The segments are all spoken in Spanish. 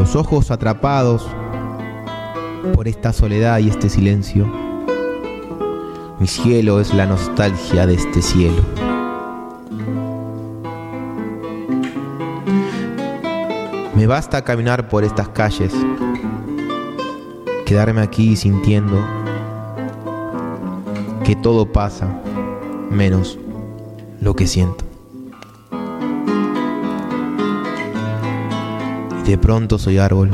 los ojos atrapados por esta soledad y este silencio. Mi cielo es la nostalgia de este cielo. Me basta caminar por estas calles, quedarme aquí sintiendo que todo pasa menos lo que siento. Y de pronto soy árbol.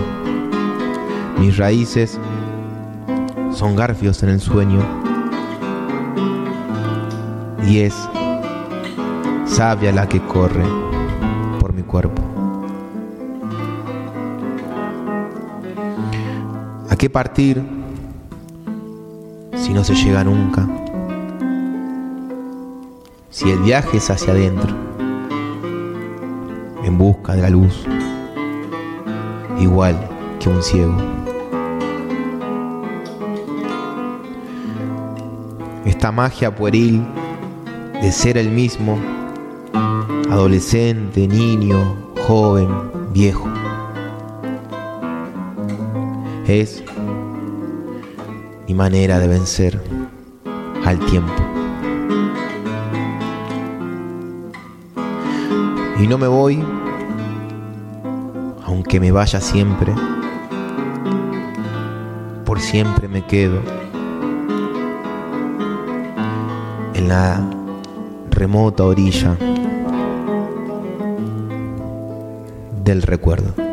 Mis raíces son garfios en el sueño. Y es sabia la que corre por mi cuerpo. ¿A qué partir si no se llega nunca? Si el viaje es hacia adentro, en busca de la luz, igual que un ciego. Esta magia pueril de ser el mismo, adolescente, niño, joven, viejo es mi manera de vencer al tiempo. Y no me voy, aunque me vaya siempre, por siempre me quedo en la remota orilla del recuerdo.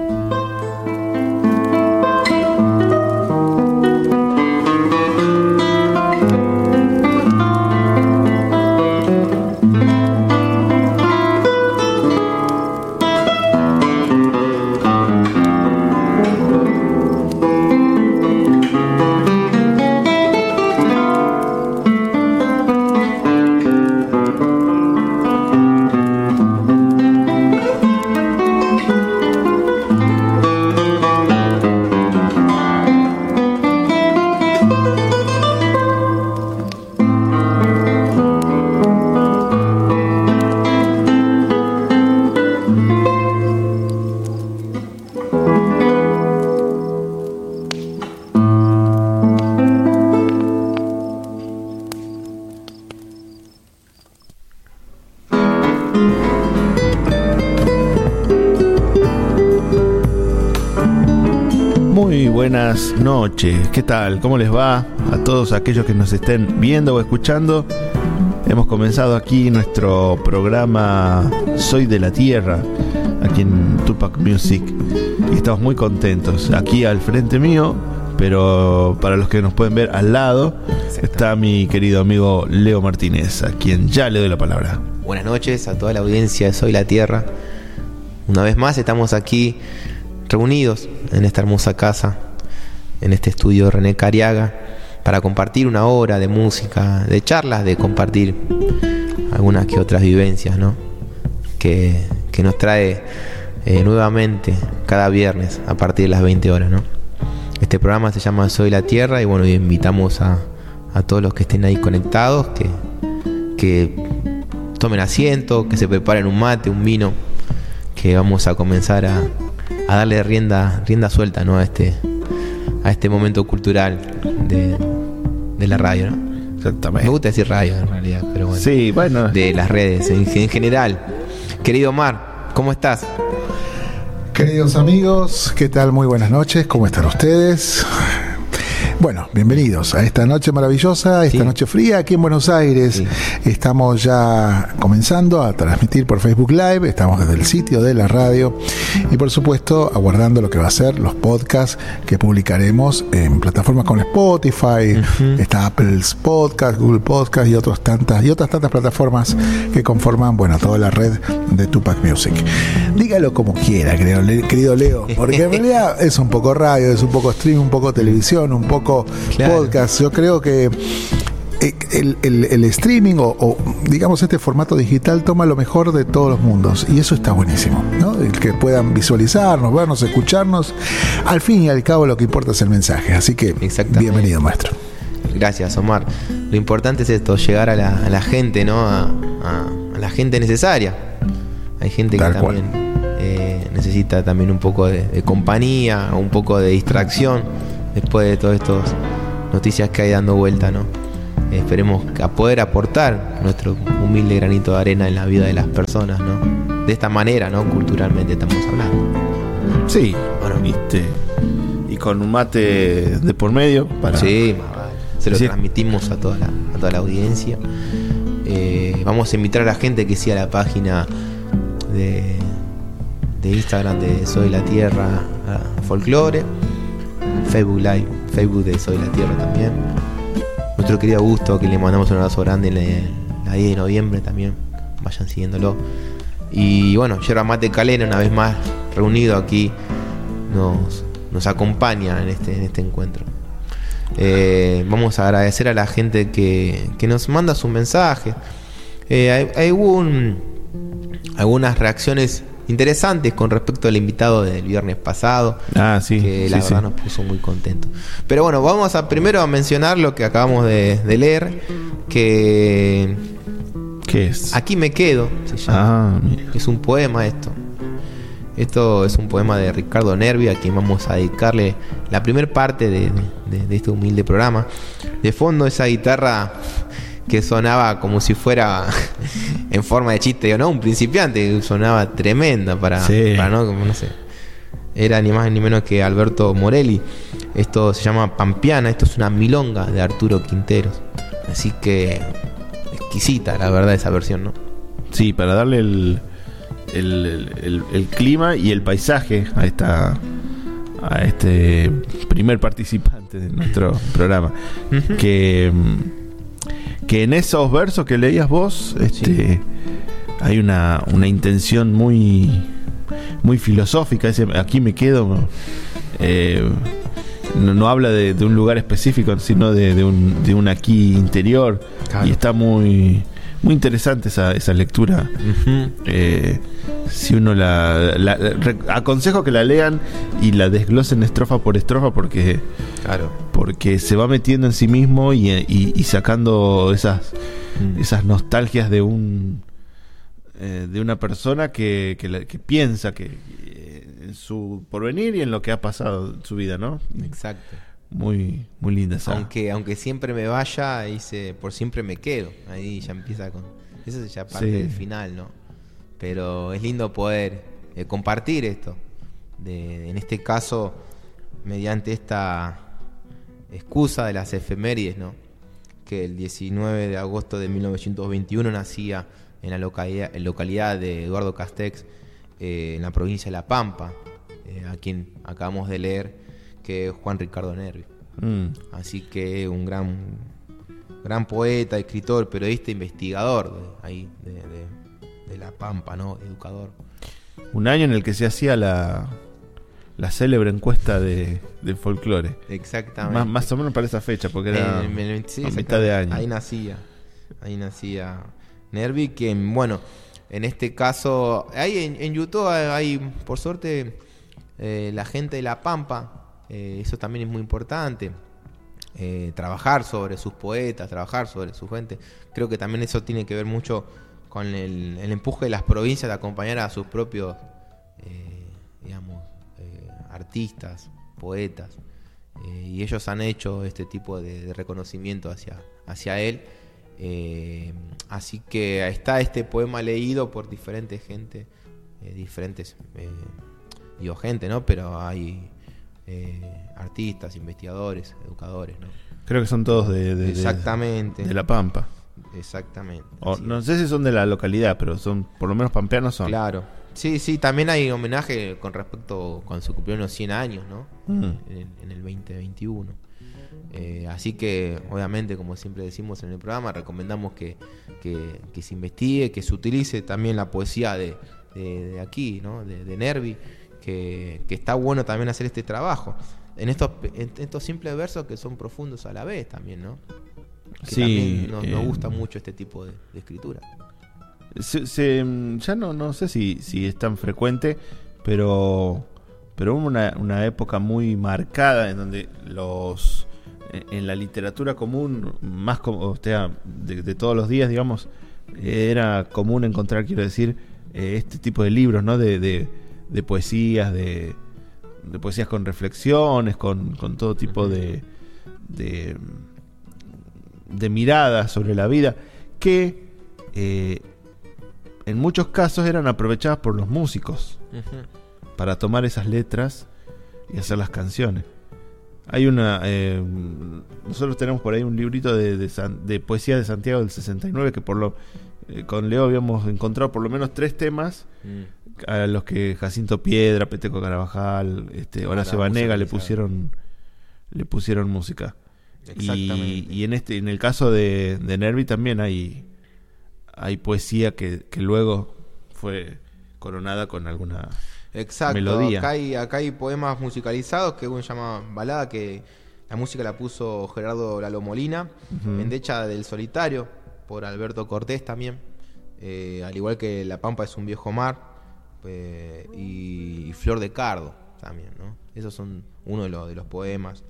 Buenas noches. ¿Qué tal? ¿Cómo les va a todos aquellos que nos estén viendo o escuchando? Hemos comenzado aquí nuestro programa Soy de la Tierra, aquí en Tupac Music. Y estamos muy contentos. Aquí al frente mío, pero para los que nos pueden ver al lado, está mi querido amigo Leo Martínez, a quien ya le doy la palabra. Buenas noches a toda la audiencia de Soy la Tierra. Una vez más estamos aquí reunidos en esta hermosa casa en este estudio René Cariaga para compartir una hora de música, de charlas, de compartir algunas que otras vivencias, ¿no? Que, nos trae eh, nuevamente cada viernes a partir de las 20 horas, ¿no? Este programa se llama Soy la Tierra y bueno, invitamos a, todos los que estén ahí conectados que, que tomen asiento, que se preparen un mate, un vino, que vamos a comenzar a, a darle rienda, rienda suelta ¿no? a este, a este momento cultural de, la radio, ¿no? Exactamente. Me gusta decir radio en realidad, pero bueno. Sí, bueno. De las redes en, en general. Querido Omar, ¿cómo estás? Queridos amigos, ¿qué tal? Muy buenas noches, ¿cómo están ustedes? Bueno, bienvenidos a esta noche maravillosa, esta noche fría aquí en Buenos Aires. Estamos ya comenzando a transmitir por Facebook Live, estamos desde el sitio de la radio y por supuesto aguardando lo que va a ser los podcasts que publicaremos en plataformas como Spotify, está Apple's Podcast, Google Podcast y otras tantas y otras tantas plataformas que conforman, bueno, toda la red de Tupac Music. Dígalo como quiera, querido Leo, porque en realidad es un poco radio, es un poco stream, un poco televisión, un poco podcast. Yo creo que eh, el, streaming o, digamos este formato digital toma lo mejor de todos los mundos y eso está buenísimo, ¿no? El que puedan visualizarnos, vernos, escucharnos, al fin y al cabo lo que importa es el mensaje, así que bienvenido maestro. Gracias Omar. Lo importante es esto, llegar a la, gente, ¿no? A, la gente necesaria, Hay gente que también eh, necesita también un poco de, compañía, un poco de distracción después de todas estas noticias que hay dando vuelta, ¿no? esperemos a poder aportar nuestro humilde granito de arena en la vida de las personas, ¿no? De esta manera, ¿no? Culturalmente estamos hablando. Sí, bueno, viste. Y con un mate de por medio para. Sí, se lo transmitimos a toda la, a toda la audiencia. Eh, vamos a invitar a la gente que siga la página de, de Instagram de Soy la Tierra a Folklore, Facebook Live, Facebook de Soy la Tierra también. Nuestro querido Augusto, que le mandamos un abrazo grande en la, 10 de noviembre también. Vayan siguiéndolo. Y bueno, Yerba Mate Calena, una vez más reunido aquí, nos, nos acompaña en este, en este encuentro. Eh, vamos a agradecer a la gente que, que nos manda sus mensajes. Eh, hay, hay algunas reacciones interesantes con respecto al invitado del viernes pasado. Ah, sí. Que la verdad nos puso muy contentos. Pero bueno, vamos a primero a mencionar lo que acabamos de, leer. Que. ¿Qué es? Aquí me quedo, se llama. Ah, es un poema esto. Esto es un poema de Ricardo Nervi, a quien vamos a dedicarle la primera parte de, de este humilde programa. De fondo, esa guitarra que sonaba como si fuera en forma de chiste o no, un principiante, sonaba tremenda para, para no, no sé. Era ni más ni menos que Alberto Morelli. Esto se llama Pampiana, esto es una milonga de Arturo Quinteros. Así que exquisita, la verdad, esa versión, ¿no? Sí, para darle el, el, el, clima y el paisaje a esta a este primer participante de nuestro programa. Que que en esos versos que leías vos, este, hay una, una intención muy, muy filosófica. aquí me quedo. Eh, no, habla de, un lugar específico, sino de, un, de un aquí interior. Y está muy, muy interesante esa, esa lectura. Eh, si uno la, aconsejo que la lean y la desglosen estrofa por estrofa porque claro. porque se va metiendo en sí mismo y, sacando esas mm. esas nostalgias de un eh, de una persona que, que, piensa que eh, en su porvenir y en lo que ha pasado en su vida, ¿no? Exacto muy, muy linda esa. Aunque, aunque siempre me vaya, dice, por siempre me quedo. Ahí ya empieza con. Eso es ya parte del final, ¿no? Pero es lindo poder eh, compartir esto. De, en este caso, mediante esta excusa de las efemérides, ¿no? Que el 19 de agosto de 1921 nacía en la localidad, en localidad de Eduardo Castex, eh, en la provincia de La Pampa, eh, a quien acabamos de leer que es Juan Ricardo Nervi. Mm. Así que un gran, gran poeta, escritor, periodista, investigador de, ahí, de, La Pampa, ¿no? Educador. Un año en el que se hacía la, la célebre encuesta de, del folclore. Exactamente. Más, o menos para esa fecha, porque era a mitad de año. Ahí nacía, ahí nacía Nervi, que bueno, en este caso, ahí en, YouTube hay, por suerte, eh, la gente de La Pampa, eh, eso también es muy importante. Eh, trabajar sobre sus poetas, trabajar sobre su gente. Creo que también eso tiene que ver mucho con el, empuje de las provincias de acompañar a sus propios, digamos, artistas, poetas. y ellos han hecho este tipo de, reconocimiento hacia, hacia él. así que está este poema leído por diferentes gente, diferentes, digo gente, ¿no? Pero hay eh, artistas, investigadores, educadores, ¿no? Creo que son todos de, Exactamente. De, La Pampa. Exactamente. no sé si son de la localidad, pero son, por lo menos pampeanos son. Claro. Sí, sí, también hay homenaje con respecto cuando se cumplieron los 100 años, ¿no? Mm. En, el 2021. Eh, así que, obviamente, como siempre decimos en el programa, recomendamos que, que, se investigue, que se utilice también la poesía de, de, aquí, ¿no? De, de Nervi que, está bueno también hacer este trabajo. En estos, estos simples versos que son profundos a la vez también, ¿no? sí. nos, eh, gusta mucho este tipo de, escritura. Ya no, no sé si, si es tan frecuente, pero, pero hubo una, una época muy marcada en donde los en la literatura común, más como, o sea, de, todos los días, digamos, era común encontrar, quiero decir, eh, este tipo de libros, ¿no? De, de, poesías, de, poesías con reflexiones, con, con todo tipo de, de, de, miradas sobre la vida, que eh, en muchos casos eran aprovechadas por los músicos para tomar esas letras y hacer las canciones. Hay una. Eh, nosotros tenemos por ahí un librito de, de, poesía de Santiago del 69 que por lo. Eh, con Leo habíamos encontrado por lo menos tres temas mm. a los que Jacinto Piedra, Peteco Carabajal, este, Horacio Banega le pusieron le pusieron música. Y, y, en este en el caso de, de Nervi también hay hay poesía que, que luego fue coronada con alguna Exacto, Acá hay, acá hay poemas musicalizados que uno llama balada, que la música la puso Gerardo Lalo Molina, Decha del Solitario, por Alberto Cortés también, eh, al igual que La Pampa es un viejo mar, eh, y, Flor de Cardo también, ¿no? Esos son uno de los, de los poemas.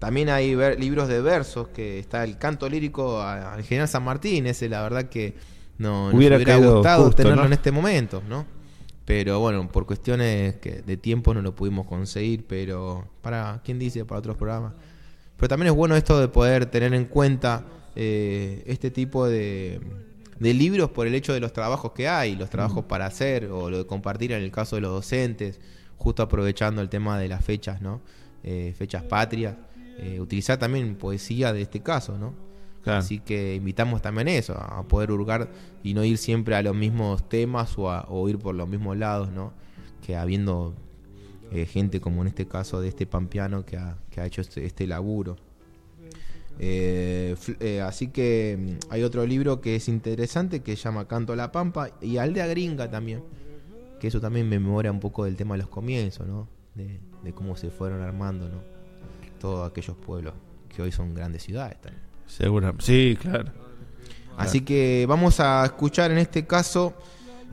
También hay libros de versos, que está el canto lírico al general San Martín, ese la verdad que no, nos hubiera, gustado tenerlo en este momento, ¿no? Pero bueno, por cuestiones que de tiempo no lo pudimos conseguir, pero para, ¿quién dice? Para otros programas. Pero también es bueno esto de poder tener en cuenta eh, este tipo de, de, libros por el hecho de los trabajos que hay, los trabajos para hacer o lo de compartir en el caso de los docentes, justo aprovechando el tema de las fechas, ¿no? Eh, fechas patrias. Eh, utilizar también poesía de este caso, ¿no? Así que invitamos también eso, a poder hurgar y no ir siempre a los mismos temas o, a, ir por los mismos lados, ¿no? Que habiendo eh, gente como en este caso de este pampeano que ha, que ha hecho este, este laburo. Eh, eh, así que mm, hay otro libro que es interesante que se llama Canto a la Pampa y Aldea Gringa también, que eso también me memora un poco del tema de los comienzos, ¿no? De, de cómo se fueron armando, ¿no? Todos aquellos pueblos que hoy son grandes ciudades también. Seguro, sí, claro. Así que vamos a escuchar en este caso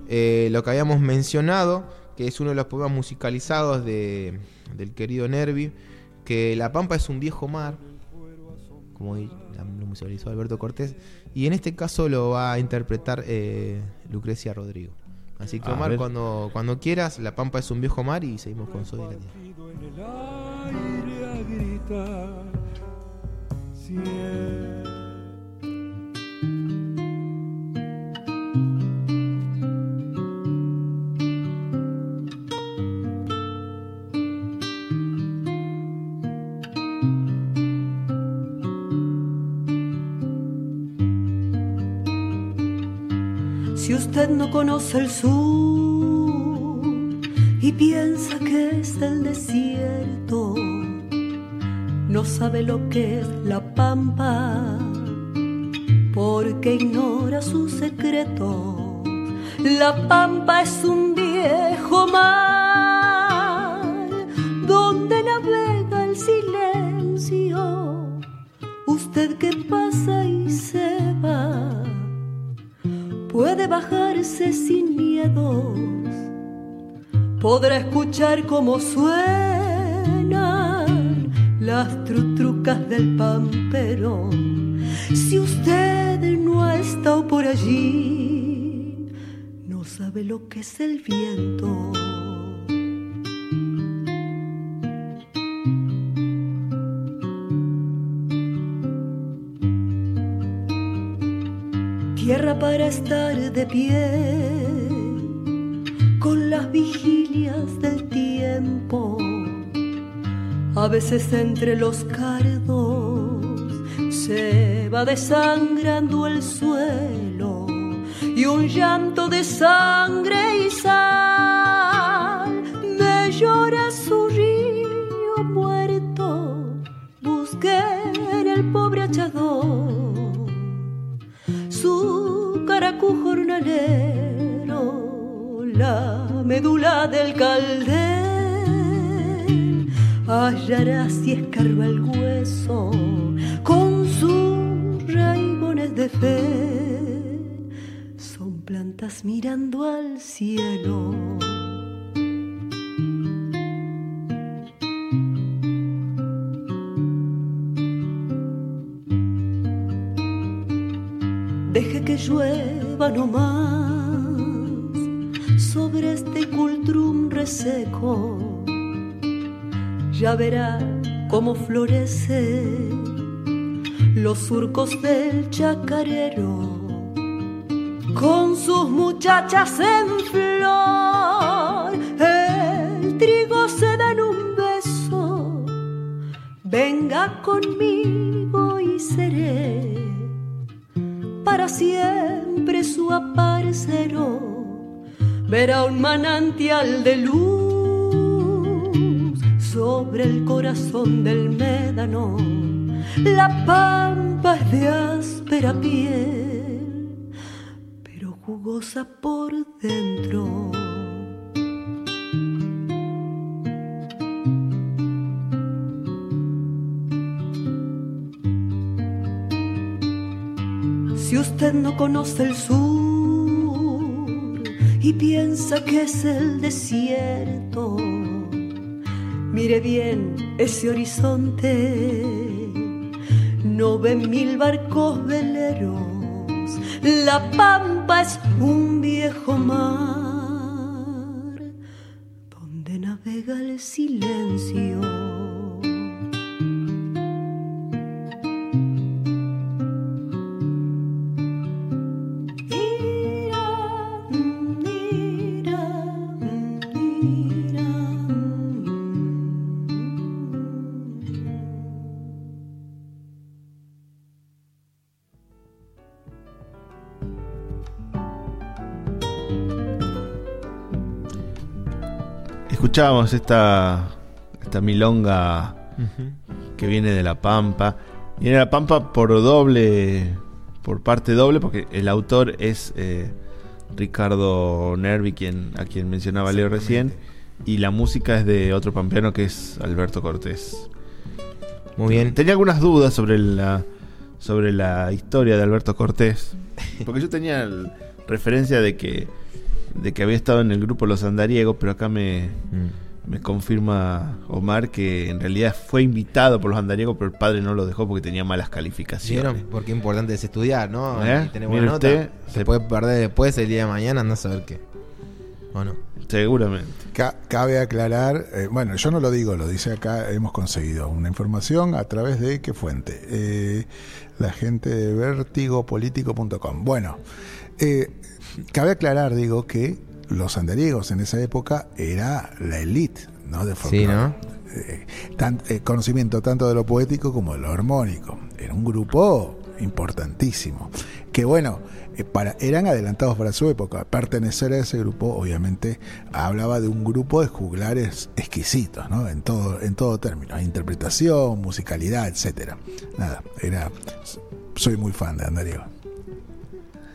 eh, lo que habíamos mencionado, que es uno de los poemas musicalizados de, del querido Nervi, que La Pampa es un viejo mar, como lo musicalizó Alberto Cortés, y en este caso lo va a interpretar eh, Lucrecia Rodrigo. Así que Omar, cuando, cuando quieras, La Pampa es un viejo mar y seguimos con Soy si usted no conoce el sur y piensa que es el desierto, sabe lo que es la pampa, porque ignora sus secretos. La pampa es un viejo mar donde navega el silencio. Usted que pasa y se va, puede bajarse sin miedos, podrá escuchar cómo suena las trutrucas del pampero. Si usted no ha estado por allí, no sabe lo que es el viento. Tierra para estar de pie entre los cardos se va desangrando el suelo y un llanto de sangre y sal me llora su río muerto. Busqué en el pobre achador su caracu jornalero, la médula del caldero hallará si escarba el hueso con sus raigones de fe. Son plantas mirando al cielo. Deje que llueva no más sobre este cultrum reseco, ya verá cómo florece los surcos del chacarero con sus muchachas en flor. El trigo se da en un beso, venga conmigo y seré para siempre su aparecero. Verá un manantial de luz sobre el corazón del médano. La pampa es de áspera piel jugosa por dentro. Si usted no conoce el sur y piensa que es el desierto, mire bien ese horizonte, no ve mil barcos veleros la pampa es un viejo mar donde navega el silencio. Escuchábamos esta, esta milonga que viene de La Pampa. Viene de La Pampa por doble, por parte doble, porque el autor es eh, Ricardo Nervi, quien, a quien mencionaba Leo recién, y la música es de otro pampeano que es Alberto Cortés. Muy bien. Tenía algunas dudas sobre la, sobre la historia de Alberto Cortés, porque yo tenía referencia de que de que había estado en el grupo Los Andariegos, pero acá me, mm. me confirma Omar que en realidad fue invitado por los Andariegos, pero el padre no lo dejó porque tenía malas calificaciones. ¿Vieron? Porque importante es estudiar, ¿no? ¿Eh? Y tener buena nota. se puede perder después el día de mañana, no saber qué. ¿O no? Seguramente. cabe aclarar, eh, bueno, yo no lo digo, lo dice acá, hemos conseguido una información a través de qué fuente. Eh, la gente de vertigopolitico.com. Bueno, eh, Cabe aclarar, digo, que los andariegos en esa época era la elite, ¿no? De folclore. Sí, ¿no? Eh, eh, conocimiento tanto de lo poético como de lo armónico. Era un grupo importantísimo. Que bueno, eh, para, eran adelantados para su época. Pertenecer a ese grupo, obviamente, hablaba de un grupo de juglares exquisitos, ¿no? En todo, en todo término. Interpretación, musicalidad, etcétera. Nada, era. Soy muy fan de Andariego.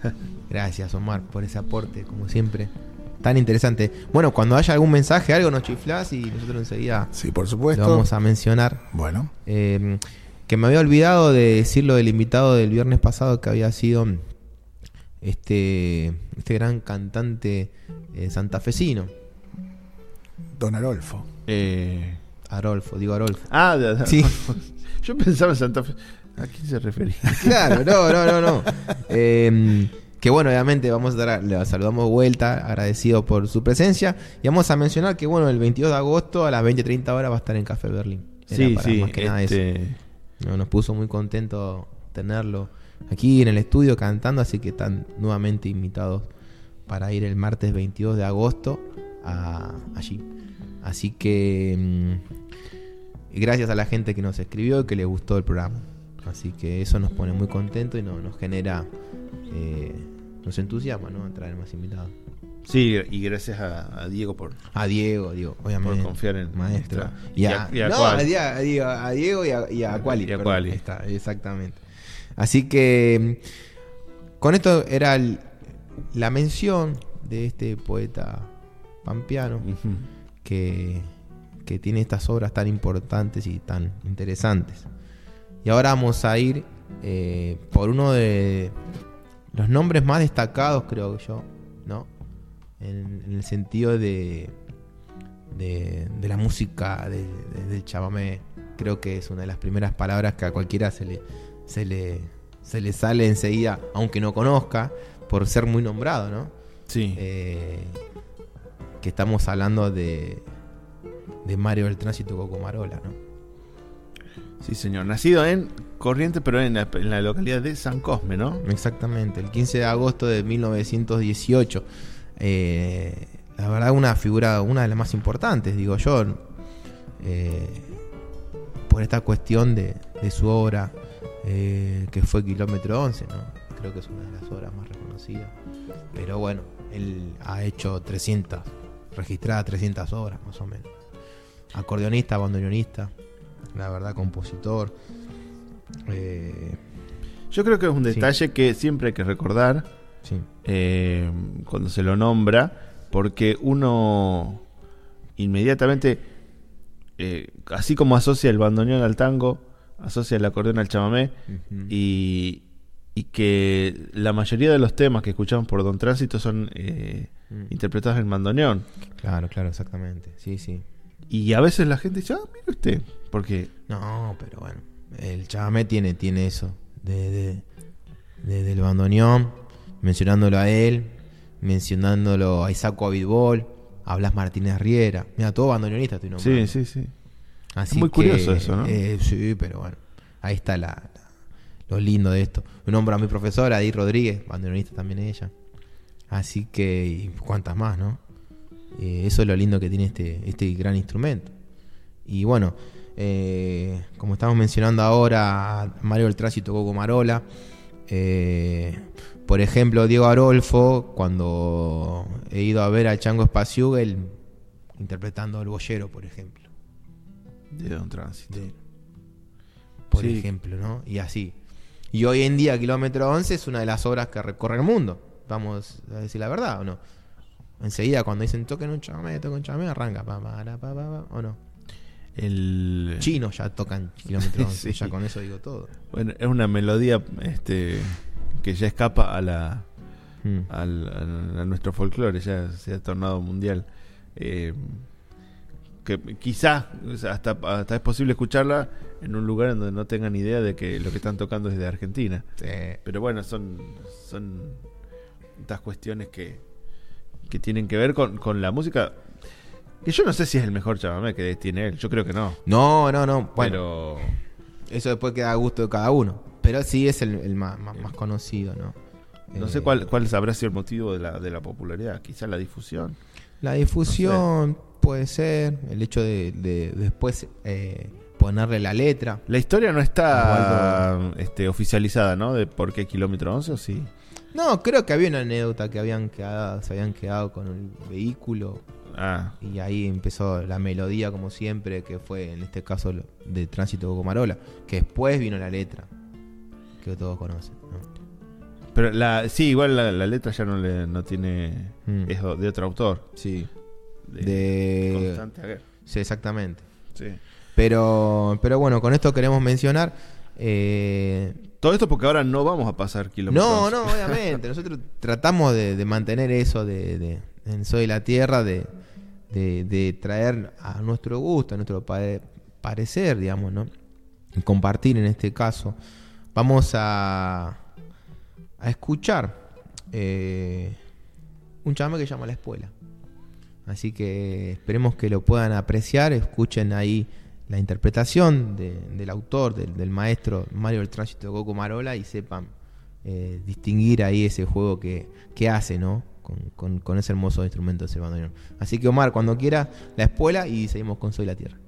Gracias, Omar, por ese aporte, como siempre. Tan interesante. Bueno, cuando haya algún mensaje, algo nos chiflás y nosotros enseguida sí, por supuesto. lo vamos a mencionar. Bueno. Em, que me había olvidado de decirlo del invitado del viernes pasado que había sido este, este gran cantante eh, santafesino. Don Arolfo. Eh, Arolfo, digo Arolfo. Ah, sí. Yo pensaba en Santa Fe. ¿A quién se refería? Claro, no, no, no, no. Eh, que bueno, obviamente vamos a dar, le saludamos de vuelta, agradecido por su presencia. Y vamos a mencionar que bueno, el 22 de agosto a las 20.30 horas va a estar en Café Berlín. sí, sí, más que nada este nos puso muy contento tenerlo aquí en el estudio cantando, así que están nuevamente invitados para ir el martes 22 de agosto a, allí. Así que mm, gracias a la gente que nos escribió y que le gustó el programa. Así que eso nos pone muy contentos y nos genera eh, nos entusiasma, ¿no? traer más invitados. Sí, y gracias a, Diego por. A Diego, Diego, obviamente. Por confiar en maestro. Y a, no, a, Diego, a, Diego y a, y a Quali. Está, exactamente. Así que con esto era la mención de este poeta pampeano que, que tiene estas obras tan importantes y tan interesantes. Y ahora vamos a ir eh, por uno de los nombres más destacados, creo yo, ¿no? En, el sentido de, de, la música de, del chamamé, creo que es una de las primeras palabras que a cualquiera se le, se le, se le sale enseguida, aunque no conozca, por ser muy nombrado, ¿no? Sí. Eh, que estamos hablando de, de Mario del Tránsito Cocomarola, ¿no? Sí, señor. Nacido en Corriente, pero en la, en la, localidad de San Cosme, ¿no? Exactamente, el 15 de agosto de 1918. Eh, la verdad, una figura, una de las más importantes, digo yo, eh, por esta cuestión de, su obra, eh, que fue Kilómetro 11, ¿no? Creo que es una de las obras más reconocidas. Pero bueno, él ha hecho 300, registrada 300 obras más o menos. Acordeonista, bandoneonista, la verdad, compositor. Eh, Yo creo que es un detalle sí. que siempre hay que recordar sí. eh, cuando se lo nombra, porque uno inmediatamente, eh, así como asocia el bandoneón al tango, asocia el acordeón al chamamé, uh -huh. y, y, que la mayoría de los temas que escuchamos por Don Tránsito son mm. interpretados en bandoneón. Claro, claro, exactamente. Sí, sí. Y a veces la gente dice, ah, mire usted, porque... No, pero bueno, el chamamé tiene, tiene eso, de, de, de, del bandoneón, mencionándolo a él, mencionándolo a Isaco Abitbol, a Blas Martínez Riera. Mira, todo bandoneonista estoy nombrando. Sí, sí, sí. Así es muy que, curioso eso, ¿no? Eh, sí, pero bueno, ahí está la, la, lo lindo de esto. Un hombre a mi profesora, Adi Rodríguez, bandoneonista también ella. Así que, y cuántas más, ¿no? Eh, eso es lo lindo que tiene este, este gran instrumento. Y bueno, eh, como estamos mencionando ahora, Mario del Tránsito Coco Marola. Eh, por ejemplo, Diego Arolfo, cuando he ido a ver al Chango Espaciuga, interpretando el boyero, por ejemplo. De Don Tránsito. De, por sí. ejemplo, ¿no? Y así. Y hoy en día, Kilómetro 11 es una de las obras que recorre el mundo. Vamos a decir la verdad, ¿o no? Enseguida, cuando dicen toquen un chamamé, toquen un chamamé, arranca. Pa, pa, pa, ¿O no? El chino ya tocan kilómetros, sí. ya con eso digo todo. Bueno, es una melodía este que ya escapa a la hmm. al, a, nuestro folclore, ya se ha tornado mundial. Eh, que quizás hasta, hasta es posible escucharla en un lugar en donde no tengan idea de que lo que están tocando es de Argentina. Sí. Pero bueno, son, son estas cuestiones que, que tienen que ver con, con la música que yo no sé si es el mejor chamamé que tiene él, yo creo que no. No, no, no. Bueno, pero eso después queda a gusto de cada uno. Pero sí es el, el más, más, más, conocido, ¿no? No eh, sé cuál, cuál habrá sido el motivo de la, de la popularidad, quizás la difusión. La difusión no sé. puede ser, el hecho de, de, de después eh, ponerle la letra. La historia no está este, oficializada, ¿no? De por qué kilómetro 11 o sí. No, creo que había una anécdota que habían quedado, se habían quedado con el vehículo Ah. Y ahí empezó la melodía, como siempre, que fue en este caso de Tránsito Cocomarola. Que después vino la letra, que todos conocen. ¿no? Pero la, sí, igual la, la, letra ya no, le, no tiene. Mm. Es de otro autor. Sí. De. de Constante Aguer. Sí, exactamente. Sí. Pero, pero bueno, con esto queremos mencionar. Eh, todo esto porque ahora no vamos a pasar kilómetros. No, no, obviamente. Nosotros tratamos de, de mantener eso de, de, en Soy la Tierra, de, de, traer a nuestro gusto, a nuestro pare, parecer, digamos, ¿no? Y compartir en este caso. Vamos a, a escuchar eh, un chame que llama La Espuela. Así que esperemos que lo puedan apreciar, escuchen ahí la interpretación de, del autor, del, del, maestro Mario del Tránsito Coco Marola y sepan eh, distinguir ahí ese juego que, que hace, ¿no? Con, con, con, ese hermoso instrumento ese bandoneón. Así que Omar, cuando quiera, la espuela y seguimos con Soy la Tierra.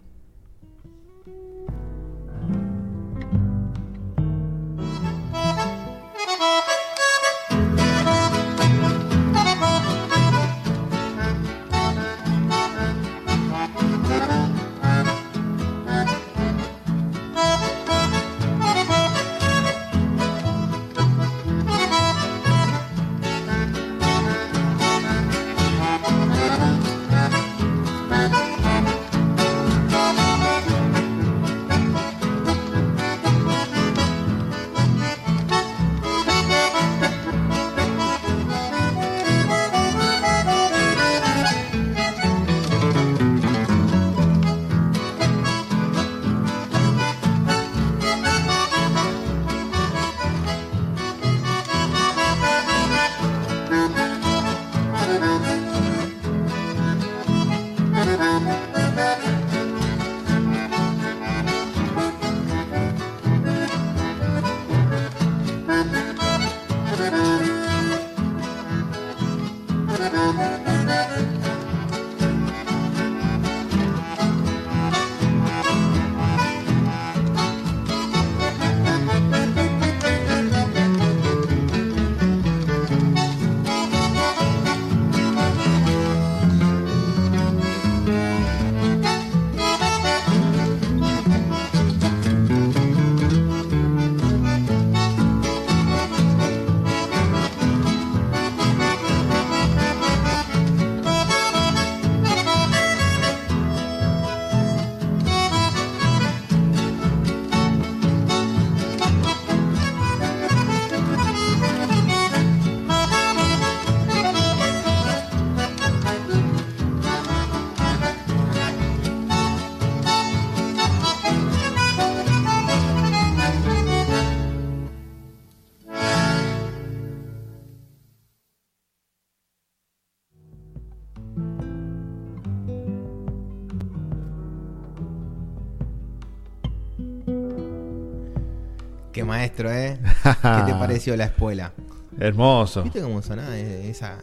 Maestro, ¿eh? ¿Qué te pareció la espuela? Hermoso. ¿Viste cómo sonaba esa,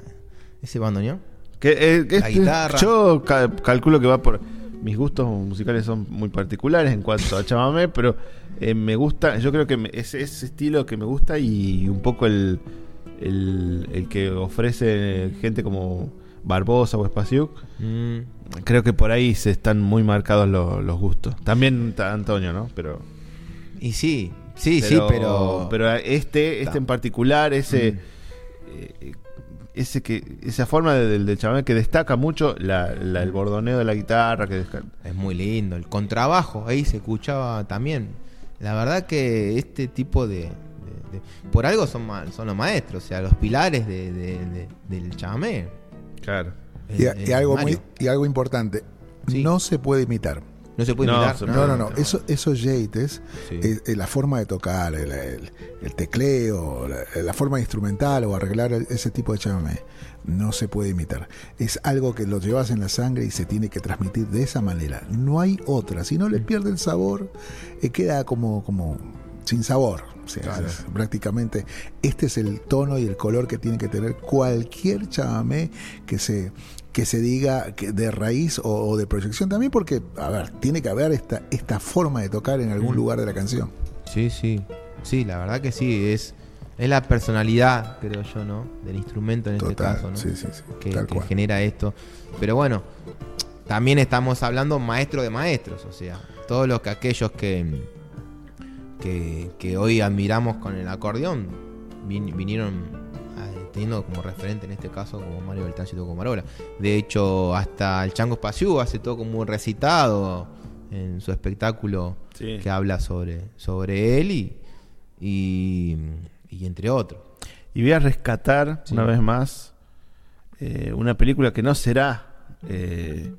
ese bandoneón? Que, eh, La guitarra. Yo ca- calculo que va por. Mis gustos musicales son muy particulares en cuanto a chamamé, pero eh, me gusta. Yo creo que me- es ese estilo que me gusta y un poco el, el, el que ofrece gente como Barbosa o Espaciuc. Mm, Creo que por ahí se están muy marcados lo- los gustos. También Antonio, ¿no? Pero. y sí, sí, sí, pero. pero este este en particular ese Mm. eh, ese que esa forma de- del del chamamé que destaca mucho la, la- el bordoneo de la guitarra que desca- Es muy lindo. El contrabajo, ahí se escuchaba también. La verdad que este tipo de. de- de- por algo son, ma- son los maestros, o sea, los pilares de, de- de- del chamamé. claro Y, El- y el algo muy, y algo importante, Sí. no se puede imitar. No se puede No, imitar. No, no, no. Eso, esos yates, Sí. eh, eh, la forma de tocar, el, el- el tecleo, la, la forma instrumental o arreglar el- ese tipo de chamamé, no se puede imitar. Es algo que lo llevas en la sangre y se tiene que transmitir de esa manera. No hay otra. Si no le pierde el sabor, eh, queda como, como sin sabor. O sea, Claro. es- prácticamente este es el tono y el color que tiene que tener cualquier chamamé que se que se diga que de raíz o, o de proyección también porque a ver tiene que haber esta esta forma de tocar en algún Mm. lugar de la canción Sí, sí. Sí, la verdad que sí. Es, es la personalidad, creo yo, ¿no? Del instrumento en este caso, ¿no? sí sí sí que, genera esto. Pero bueno, también estamos hablando maestro de maestros, o sea, todos los que aquellos que, que, que hoy admiramos con el acordeón vin- vinieron teniendo como referente en este caso como Mario Beltrán y Toco Marola. De hecho, hasta el Chango Espaciú hace todo como un recitado en su espectáculo Sí. que habla sobre, sobre él y, y, y entre otros. y voy a rescatar Sí. una vez más eh, una película que no será eh,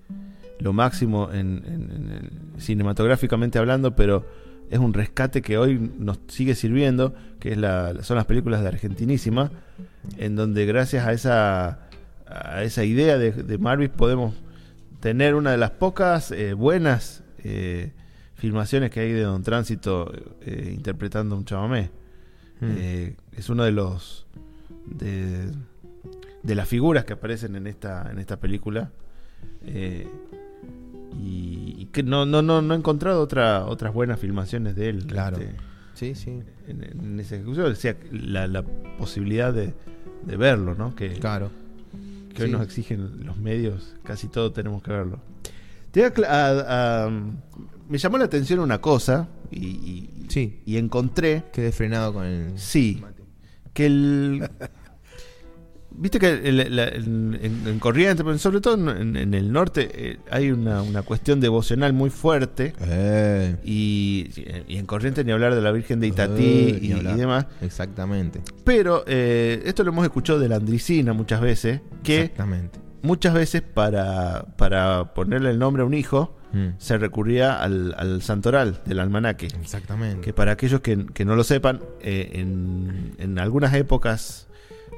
lo máximo en, en- en el- cinematográficamente hablando pero es un rescate que hoy nos sigue sirviendo que es la, son las películas de Argentinísima en donde gracias a esa a esa idea de, de Marvis podemos tener una de las pocas eh, buenas eh, filmaciones que hay de Don Tránsito eh, interpretando un chamamé. Mm. Eh, es uno de los de, de las figuras que aparecen en esta en esta película Eh, y, y que no, no, no, no he encontrado otra, otras buenas filmaciones de él Claro. este, Sí, sí. En, en esa ejecución o sea la, la posibilidad de, de verlo ¿no? que, Claro. que hoy nos exigen los medios, casi todo tenemos que verlo. Te voy a a- a- me llamó la atención una cosa y, y- Sí. y encontré, Quedé frenado con el. sí, que el... Viste que el- la- en, en- en Corrientes, pero sobre todo en, en el norte, eh, hay una, una cuestión devocional muy fuerte. Eh, Y, y en Corrientes ni hablar de la Virgen de Itatí eh, y, demás. Exactamente. Pero eh, esto lo hemos escuchado de la Andricina muchas veces, que Exactamente. muchas veces para, para ponerle el nombre a un hijo Mm. se recurría al, al santoral del almanaque. Exactamente. Que para aquellos que, que no lo sepan, eh, en, en algunas épocas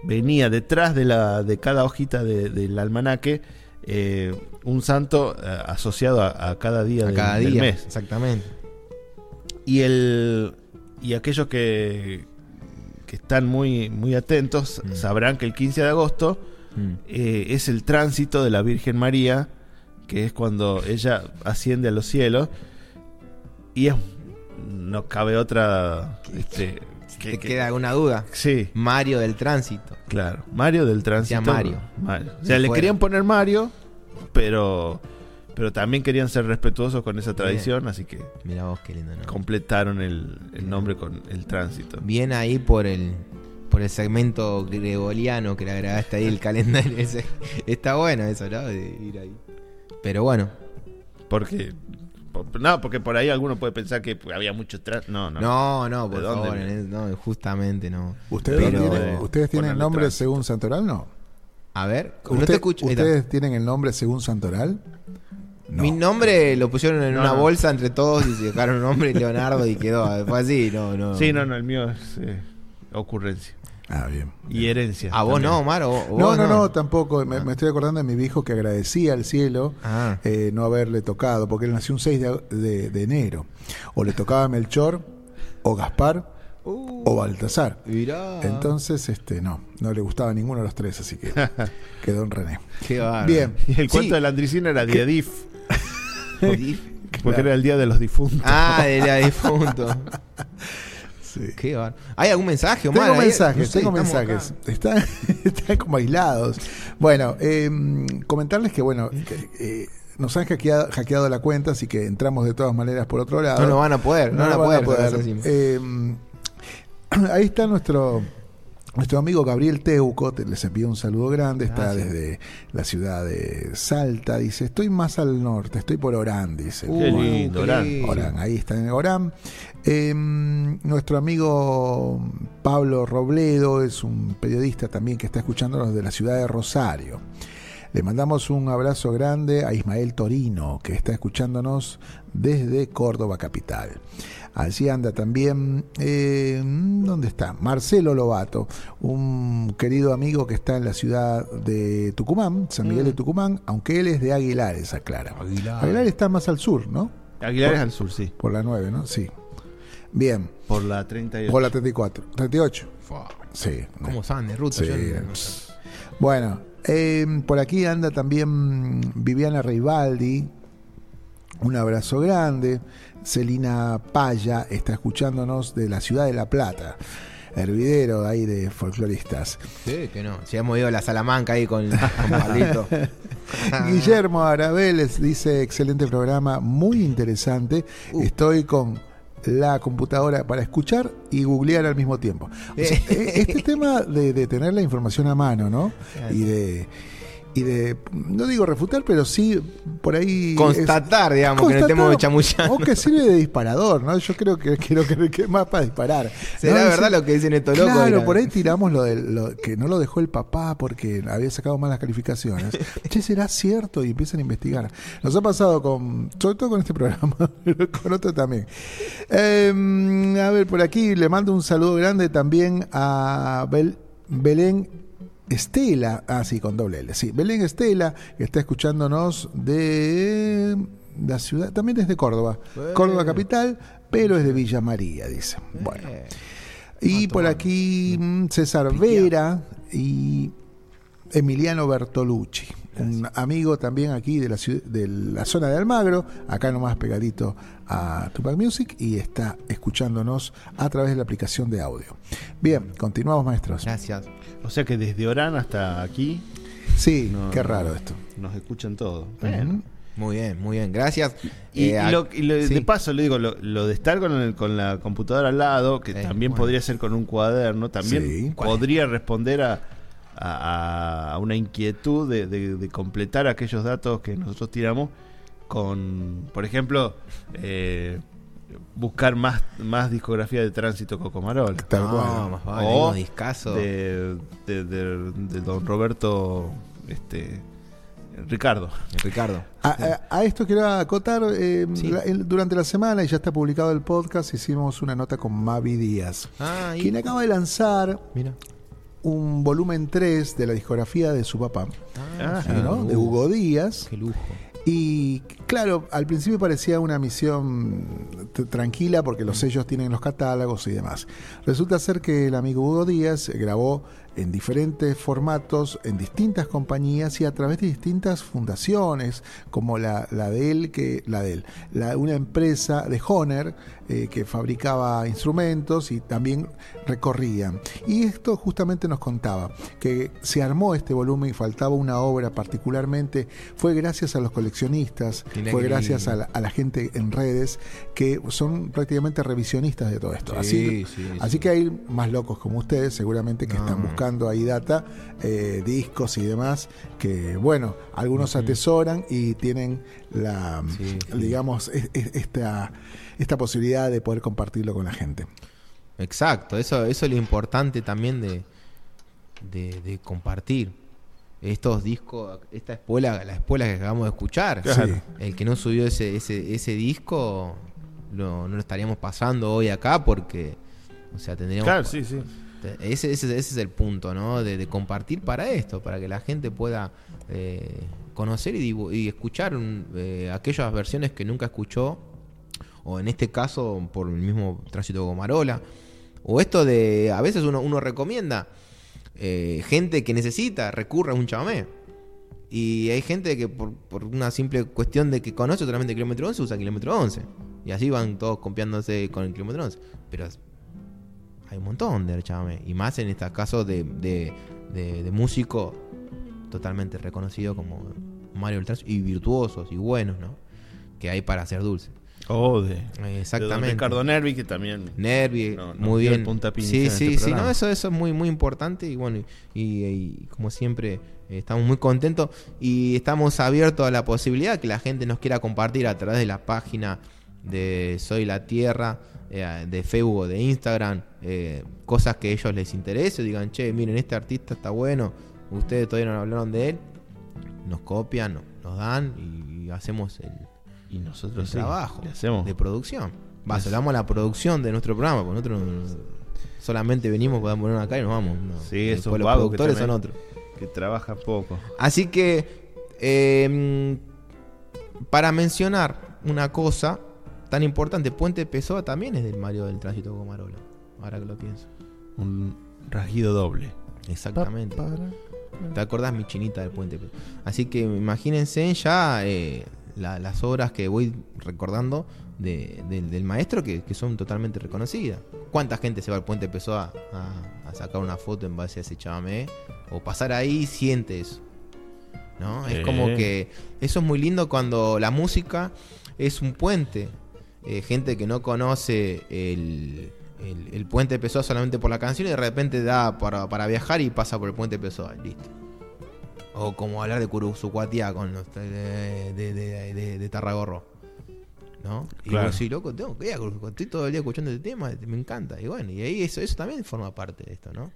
venía detrás de, la, de cada hojita de- del almanaque eh, un santo eh, asociado a, a cada día, A del- cada del día. mes. Exactamente. Y el y aquellos que, que están muy, muy atentos Mm. sabrán que el 15 de agosto Mm. eh, es el tránsito de la Virgen María, que es cuando ella asciende a los cielos. Y es- no cabe otra. Este, que- ¿Te que- queda alguna duda? Sí, Mario del tránsito. claro. Mario del tránsito. Mario. Mario. O sea, le fuera. querían poner Mario, pero, pero también querían ser respetuosos con esa tradición, así que Mira vos qué lindo, ¿no? completaron el, el nombre con el tránsito. Bien ahí por el por el segmento gregoriano que le agregaste ahí el calendario ese. Está bueno eso, ¿no? De ir ahí. Pero bueno, Porque. No, porque por ahí alguno puede pensar que había mucho tránsito. No, no. no, no, por ¿De dónde favor, no, justamente no. ustedes Pero- tienen, ustedes tienen nombre según Santoral no A ver, no te escucho. Ustedes tienen el nombre según Santoral no. Mi nombre lo pusieron en No, una no. bolsa entre todos y se dejaron un nombre Leonardo y quedó. Fue así, no, no. Sí, no, no, el mío es eh, ocurrencia. Ah bien Y herencia. A vos también. no, Omar. o- o no, vos no, no, tampoco. Me, me estoy acordando de mi viejo que agradecía al cielo Ah. eh, no haberle tocado, porque él nació un 6 de, de- de enero. O le tocaba Melchor, o Gaspar, o Baltasar. Entonces, este, no, no le gustaba ninguno de los tres, así que quedó en René. Bien. Y el cuento de la Andricina era Diadif. Porque era el día de los difuntos. Ah, del ¿Hay algún mensaje, Omar? Tengo mensajes, tengo mensajes. Están, están, como aislados. Bueno, em, comentarles que, bueno, eh, nos han hackeado, la cuenta, así que entramos de todas maneras por otro lado. No lo van a poder, no, lo van a poder. Em, ahí está nuestro nuestro amigo Gabriel Teuco, les envío un saludo grande, está desde la ciudad de Salta, dice, estoy más al norte, estoy por Orán, dice. Qué lindo, Orán. ahí está en Orán. Em, nuestro amigo Pablo Robledo es un periodista también que está escuchándonos de la ciudad de Rosario. Le mandamos un abrazo grande a Ismael Torino, que está escuchándonos desde Córdoba Capital. Allí anda también, eh, ¿dónde está? Marcelo Lobato, un querido amigo que está en la ciudad de Tucumán, San Miguel de mm. Tucumán, aunque él es de Aguilares, aclara. Aguilar. Aguilar está más al sur, ¿no? Aguilares al sur, sí. Por la 9, ¿no? Sí. Bien. Por la 38. Por la 34. 38. Sí. ¿Cómo saben de ruta? Bueno, eh, por aquí anda también Viviana Reibaldi. Un abrazo grande. Celina Paya está escuchándonos de la ciudad de La Plata. Hervidero ahí de folcloristas. Sí, que no. Si hemos ido a la Salamanca ahí con, Guillermo Arabeles dice: excelente programa, muy interesante. Uh. Estoy con la computadora para escuchar y googlear al mismo tiempo. E-, este tema de, de, tener la información a mano, ¿no? Y de y de, no digo refutar, pero sí por ahí... Constatar, digamos, que no estemos chamullando. O que sirve de disparador, ¿no? Yo creo que, creo que, es más para disparar. ¿Será verdad lo que dicen estos locos? Claro, por ahí tiramos lo, de, lo que no lo dejó el papá porque había sacado malas calificaciones. che, ¿será cierto? Y empiezan a investigar. Nos ha pasado con, sobre todo con este programa, pero con otro también. Em, a ver, por aquí le mando un saludo grande también a Belén Estela, ah, sí, con doble L, sí, Belén Estela, que está escuchándonos de la ciudad, también es de Córdoba, Córdoba capital, pero es de Villa María, dice. Bueno. Y por aquí mm, César Vera y Emiliano Bertolucci un amigo también aquí de la, de la zona de Almagro, acá nomás pegadito a Tupac Music y está escuchándonos a través de la aplicación de audio. Bien, continuamos maestros. Gracias. O sea que desde Orán hasta aquí. Sí, qué raro esto. Nos escuchan todo. Muy bien, muy bien, gracias. Y, eh, de paso le digo, lo, de estar con, con, la computadora al lado, que también podría ser con un cuaderno, también podría responder a, a, una inquietud de, completar aquellos datos que nosotros tiramos con, por ejemplo, eh, buscar más, más discografía de Tránsito Cocomarol. o De, de, don Roberto este, Ricardo. Ricardo. A, esto quiero acotar, eh, durante la semana, y ya está publicado el podcast, hicimos una nota con Mavi Díaz, ah, quien acaba de lanzar Mira un volumen 3 de la discografía de su papá, ah, de Hugo Díaz. Qué lujo. Y claro, al principio parecía una misión tranquila porque los sellos tienen los catálogos y demás. Resulta ser que el amigo Hugo Díaz grabó en diferentes formatos, en distintas compañías y a través de distintas fundaciones, como la, la de él, que la de él, la, una empresa de Honer eh, que fabricaba instrumentos y también recorría. Y esto justamente nos contaba que se armó este volumen y faltaba una obra particularmente, fue gracias a los coleccionistas, fue gracias a la, gente en redes que son prácticamente revisionistas de todo esto. así, así que hay más locos como ustedes seguramente que están buscando ahí data, eh, discos y demás, que bueno, algunos atesoran y tienen la, digamos, esta, esta posibilidad de poder compartirlo con la gente. Exacto, eso, eso es lo importante también de, de, compartir estos discos, esta escuela, la escuela que acabamos de escuchar. El que no subió ese, ese, ese disco no, no, lo estaríamos pasando hoy acá porque, o sea, tendríamos... Claro, sí, sí. Ese, ese, es el punto, ¿no? De, compartir para esto, para que la gente pueda eh, conocer y, escuchar eh, aquellas versiones que nunca escuchó, o en este caso por el mismo Tránsito Gomarola, O esto de, a veces uno, uno recomienda eh, gente que necesita, recurre a un chamamé. Y hay gente que por, por, una simple cuestión de que conoce solamente kilómetro 11 usa kilómetro 11. Y así van todos copiándose con el kilómetro 11. Pero hay un montón de chamamé. Y más en estos casos de, de, de, músicos totalmente reconocidos como Mario Ultras y virtuosos y buenos, ¿no? Que hay para hacer dulce. Oh, de, Exactamente. Ricardo Nervi, que también. Nervi, muy bien. sí, sí, este sí, no, eso, eso es muy, muy importante y bueno, y, como siempre, estamos muy contentos y estamos abiertos a la posibilidad que la gente nos quiera compartir a través de la página de Soy la Tierra, eh, de Facebook o de Instagram, eh, cosas que a ellos les interese, digan, che, miren, este artista está bueno, ustedes todavía no hablaron de él, nos copian, nos dan y hacemos el y nosotros trabajo hacemos. de producción. Va, damos la producción de nuestro programa, porque nosotros solamente venimos, podemos poner acá y nos vamos. Sí, esos los productores son otros. Que trabajan poco. Así que, em, para mencionar una cosa tan importante, Puente Pessoa también es del Mario del Tránsito Comarola. Ahora que lo pienso. Un rasguido doble. Exactamente. ¿Te acordás mi chinita del Puente Pessoa? Así que imagínense ya eh, las obras que voy recordando del maestro que, son totalmente reconocidas. ¿Cuánta gente se va al puente empezó a, a, sacar una foto en base a ese chamamé? O pasar ahí siente eso. ¿No? Es como que eso es muy lindo cuando la música es un puente. Eh, gente que no conoce el, el, puente Pessoa solamente por la canción y de repente da para, para viajar y pasa por el puente Pessoa. Listo. O como hablar de Curuzucuatía con los de, de, de, Tarragorro. ¿No? Y claro. vos loco, tengo que ir a estoy todo el día escuchando este tema, me encanta. Y bueno, y ahí eso, eso también forma parte de esto, ¿no?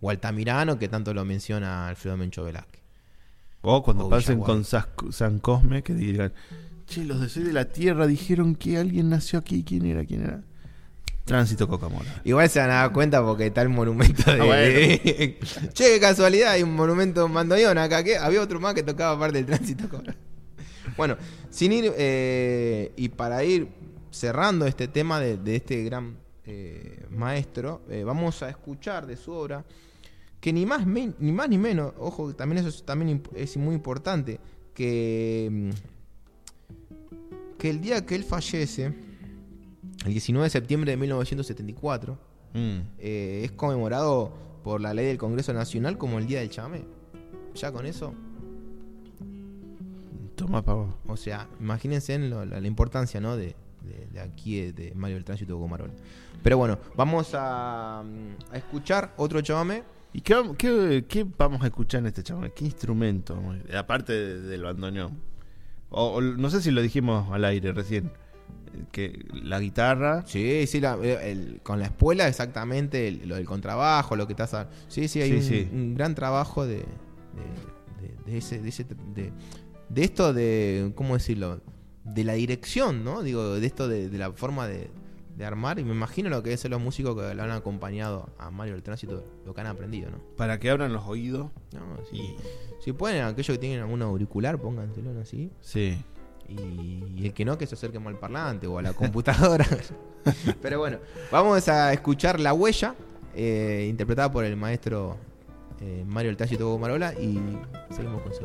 O Altamirano, que tanto lo menciona Alfredo Mencho Velázquez. O cuando pasen con San Cosme, que digan, che, los de Soy de la Tierra dijeron que alguien nació aquí, ¿quién era? ¿Quién era? Tránsito Coca-Cola. Igual se van a dar cuenta porque está el monumento de. Ah, che, qué casualidad, hay un monumento mandoñón acá. que Había otro más que tocaba parte del tránsito Coca. Bueno, sin ir. Eh, y para ir cerrando este tema de, este gran eh, maestro, eh, vamos a escuchar de su obra. Que ni más, ni más ni menos, ojo, también eso es, también es muy importante. Que. Mm, que el día que él fallece el 19 de septiembre de 1974 mm. eh, es conmemorado por la ley del Congreso Nacional como el Día del Chamé. Ya con eso. Toma, pavo. O sea, imagínense la, importancia ¿no? de, aquí, de, Mario del Tránsito Gomarol. Pero bueno, vamos a, escuchar otro chamame. ¿Y qué, vamos a escuchar en este chamame? ¿Qué instrumento? Aparte del bandoneón. O, no sé si lo dijimos al aire recién que la guitarra. Sí, sí, eh, con la espuela exactamente, lo del contrabajo, lo que estás... A, sí, sí, hay un, gran trabajo de, de, ese, de, ese de, esto de, ¿cómo decirlo? De la dirección, ¿no? Digo, de esto de, la forma de, armar y me imagino lo que es los músicos que lo han acompañado a Mario del Tránsito, lo que han aprendido, ¿no? Para que abran los oídos. No, Si pueden, aquellos que tienen algún auricular, pónganselo así. Sí. Y, el que no, que se acerque al parlante o a la computadora. Pero bueno, vamos a escuchar La Huella, eh, interpretada por el maestro eh, Mario El y Marola, y seguimos con su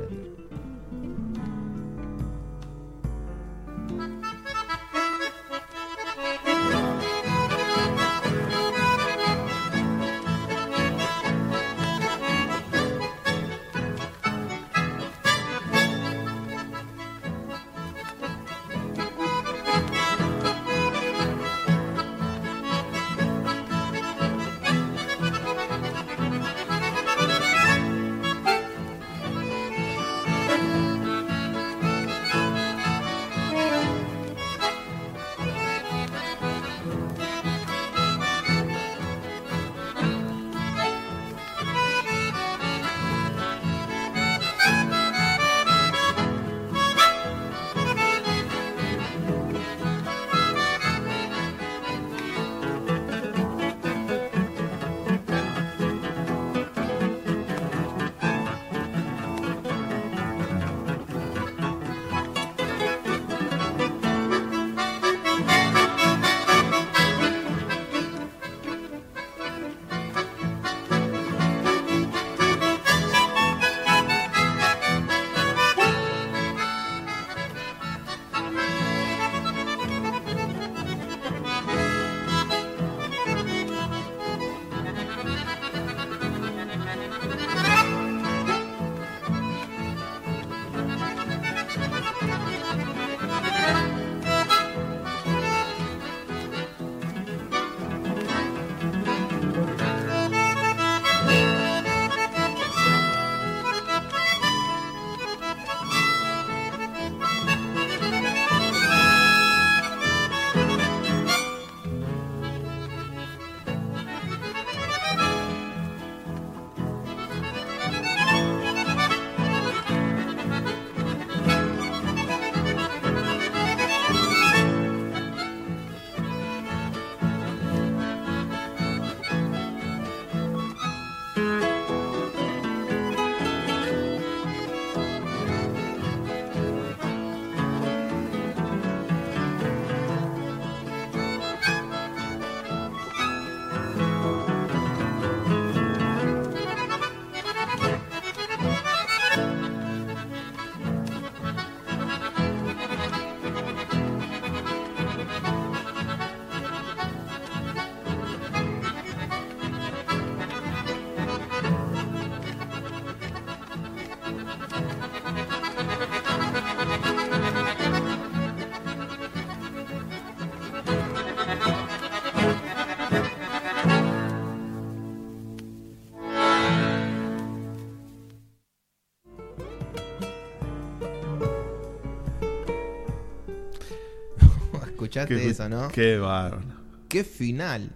escuchaste eso, ¿no? Qué bárbaro. Qué final.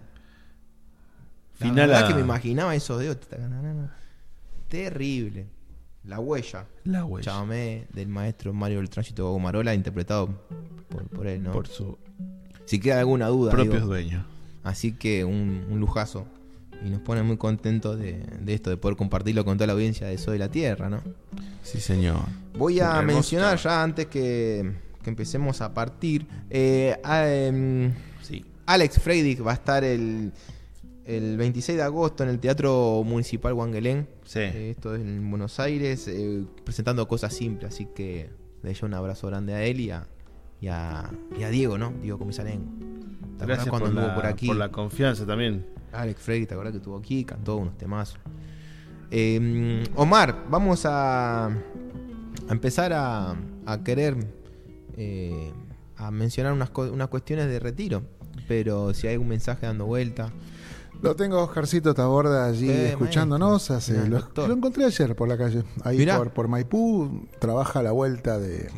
Final La verdad a- que me imaginaba esos dedos. Terrible. La huella. La huella. Chamamé del maestro Mario del Tránsito Gomarola, interpretado por, por él, ¿no? Por sus si queda alguna duda. propios digo. dueños. Así que un, un lujazo. Y nos pone muy contentos de, de esto, de poder compartirlo con toda la audiencia de Soy de la Tierra, ¿no? Sí, señor. Voy a mencionar ya antes que, que empecemos a partir. eh, a, em, Sí. Alex Freidig va a estar el, el 26 de agosto en el Teatro Municipal Wangelén. Sí. Eh, esto es en Buenos Aires, eh, presentando cosas simples. Así que le doy un abrazo grande a él y a, y a, y a Diego, ¿no? Diego Comisarengo. ¿Te acordás Gracias cuando por la, por aquí? por la confianza también. Alex Freidig, ¿te acordás que estuvo aquí? Cantó unos temazos. Eh, Omar, vamos a, a empezar a, a querer eh, a mencionar unas, unas cuestiones de retiro. Pero si hay algún mensaje dando vuelta. Lo tengo Oscarcito Taborda allí Eh, escuchándonos. hace- Mirá, lo, encontré ayer por la calle. Ahí por, por Maipú. Trabaja a la vuelta de,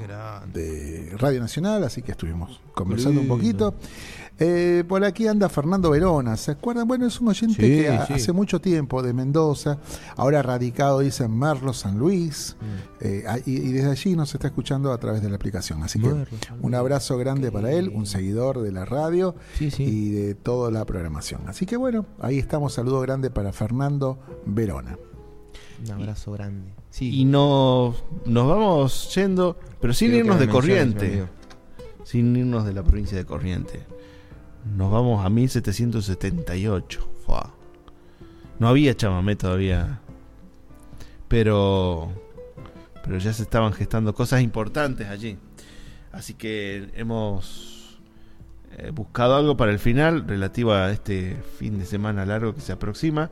de Radio Nacional, así que estuvimos conversando un poquito. Eh, por aquí anda Fernando Verona, ¿se acuerdan? Bueno, es un oyente Sí, que sí. hace mucho tiempo de Mendoza, ahora radicado, dice, en Merlo, San Luis, Mm. eh, ah, y, y desde allí nos está escuchando a través de la aplicación. Así que Merlo, un abrazo grande para él, un seguidor de la radio Sí, sí. y de toda la programación. Así que bueno, ahí estamos, saludo grande para Fernando Verona. Un abrazo grande. Sí. Y nos, nos vamos yendo, pero sin irnos de corriente. Sin irnos de la provincia de Corriente. Nos vamos a 1778. Fua. No había chamamé todavía. Pero. Pero ya se estaban gestando cosas importantes allí. Así que hemos eh, buscado algo para el final relativo a este fin de semana largo que se aproxima.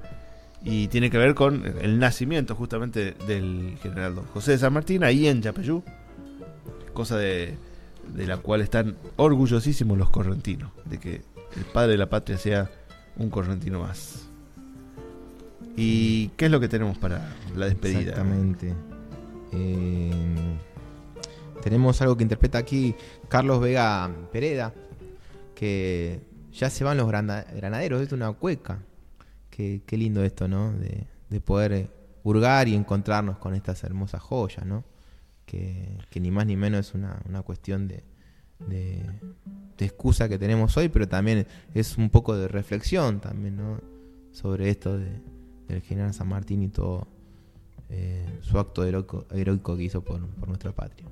Y tiene que ver con el nacimiento justamente del general don José de San Martín ahí en Yapeyú. Cosa de, de la cual están orgullosísimos los correntinos. De que el padre de la patria sea un correntino más. ¿Y qué es lo que tenemos para la despedida? Exactamente. Eh, tenemos algo que interpreta aquí Carlos Vega Pereda, que ya se van los grana- granaderos, es una cueca. Qué, qué lindo esto, ¿no? De, de poder hurgar y encontrarnos con estas hermosas joyas, ¿no? Que, que ni más ni menos es una, una cuestión de, de, de excusa que tenemos hoy, pero también es un poco de reflexión también, ¿no? Sobre esto de, del general San Martín y todo eh, su acto heroico, heroico que hizo por, por nuestra patria.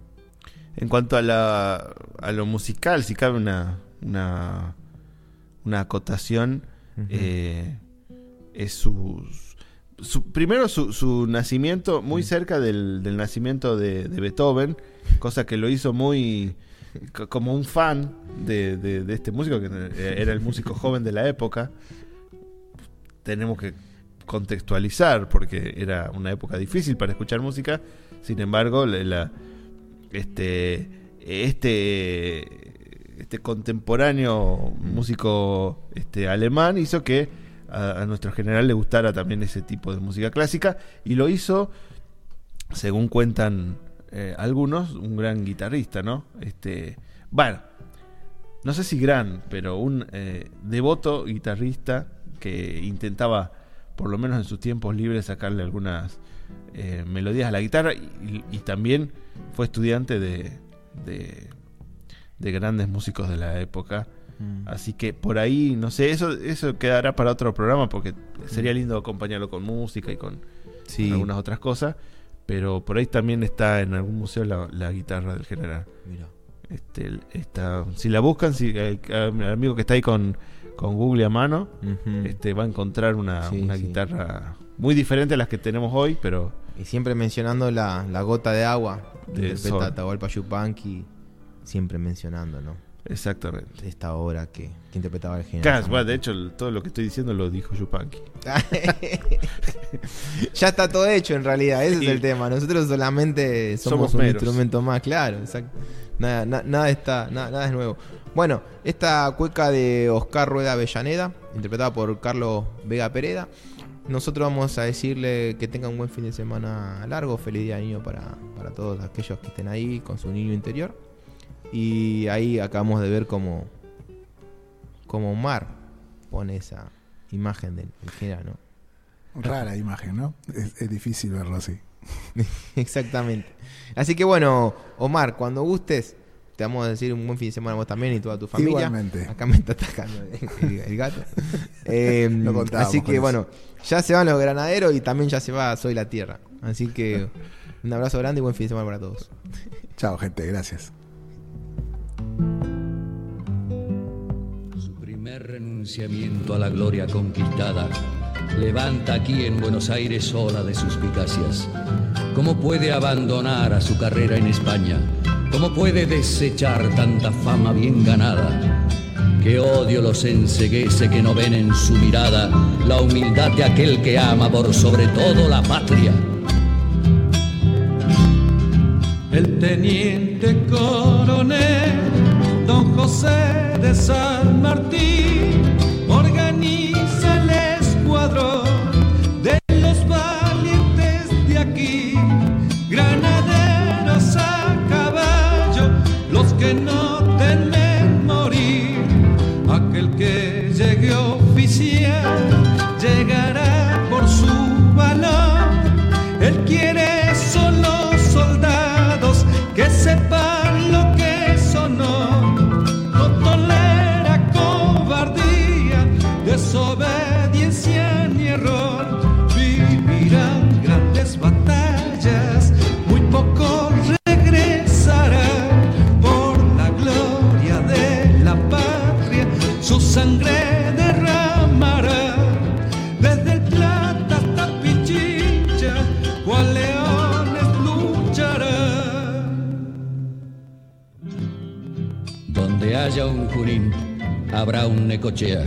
En cuanto a, la, a lo musical, si cabe una, una, una acotación, eh, es su, su- primero su, su nacimiento muy cerca del, del nacimiento de, de Beethoven, cosa que lo hizo muy co- como un fan de, de- de este músico, que era el músico joven de la época. Tenemos que contextualizar porque era una época difícil para escuchar música. Sin embargo, la- este, este, este contemporáneo músico este, alemán hizo que a, nuestro general le gustara también ese tipo de música clásica y lo hizo, según cuentan eh, algunos, un gran guitarrista, ¿no? Este, bueno, no sé si gran, pero un eh, devoto guitarrista que intentaba, por lo menos en sus tiempos libres, sacarle algunas eh, melodías a la guitarra y, también fue estudiante de, de grandes músicos de la época. Mm. Así que por ahí, no sé, eso, eso quedará para otro programa porque sería lindo acompañarlo con música y con, Sí, con algunas otras cosas. Pero por ahí también está en algún museo la, la guitarra del general. mira. Este, está, si la buscan, si el, el amigo que está ahí con, con Google a mano, este, va a encontrar una, Sí, una sí. guitarra muy diferente a las que tenemos hoy, pero Y siempre mencionando la, la gota de agua De. Atahualpa Yupanqui, siempre mencionando, ¿no? Exactamente. Esta obra que, que interpretaba el general. Claro, bueno, de hecho, todo lo que estoy diciendo lo dijo Yupanqui. ya está todo hecho en realidad, ese Sí. es el tema. Nosotros solamente somos, Somos un meros. instrumento más, claro. exacto. Nada, na- nada está, nada, nada es nuevo. Bueno, esta cueca de Oscar Rueda Avellaneda, interpretada por Carlos Vega Pereda. Nosotros vamos a decirle que tengan un buen fin de semana largo, feliz día niño para, para todos aquellos que estén ahí con su niño interior. Y ahí acabamos de ver cómo, como Omar pone esa imagen del, género, ¿no? Rara imagen, ¿no? Es, difícil verlo así. Exactamente. Así que bueno, Omar, cuando gustes, te vamos a decir un buen fin de semana vos también y toda tu familia. Igualmente. Acá me está atacando el, gato. Em, así que bueno, ya se van los granaderos y también ya se va Soy la Tierra. Así que un abrazo grande y buen fin de semana para todos. Chao, gente. Gracias. Su primer renunciamiento a la gloria conquistada levanta aquí en Buenos Aires ola de suspicacias. ¿Cómo puede abandonar a su carrera en España? ¿Cómo puede desechar tanta fama bien ganada? Que odio los enseguece que no ven en su mirada la humildad de aquel que ama por sobre todo la patria. El teniente coronel José de San Martín habrá un Necochea.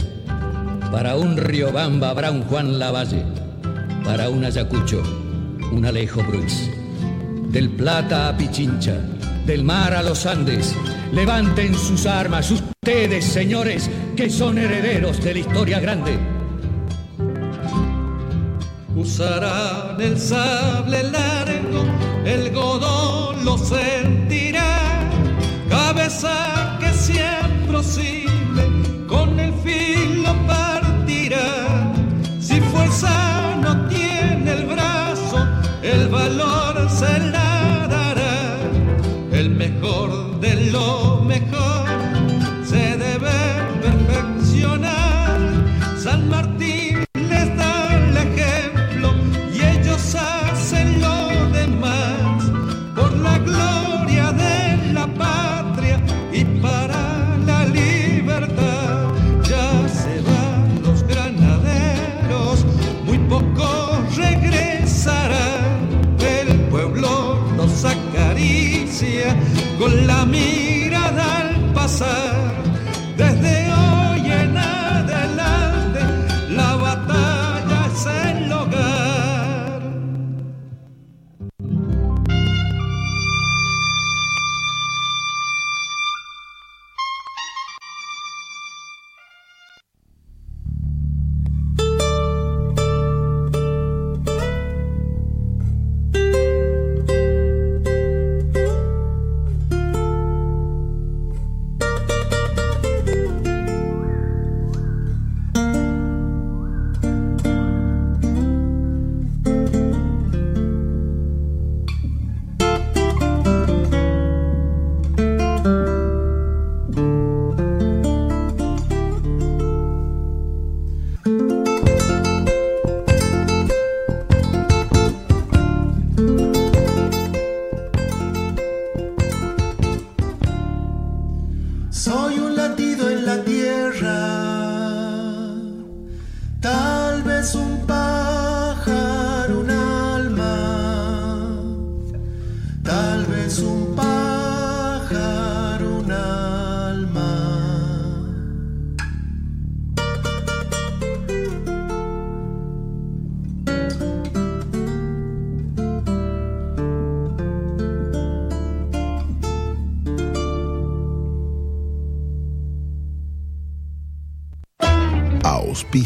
Para un Riobamba habrá un Juan Lavalle. Para un Ayacucho, un Alejo Bruix. Del Plata a Pichincha, del mar a los Andes, levanten sus armas, ustedes, señores, que son herederos de la historia grande. Usarán el sable largo, el godón lo sentirá. Cabeza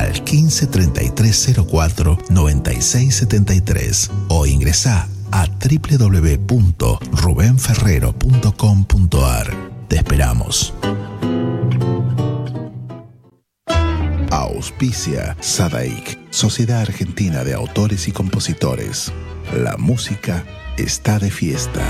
al 15 33 04 96 73 o ingresa a www.rubenferrero.com.ar. Te esperamos. Auspicia Sadaik, Sociedad Argentina de Autores y Compositores. La música está de fiesta.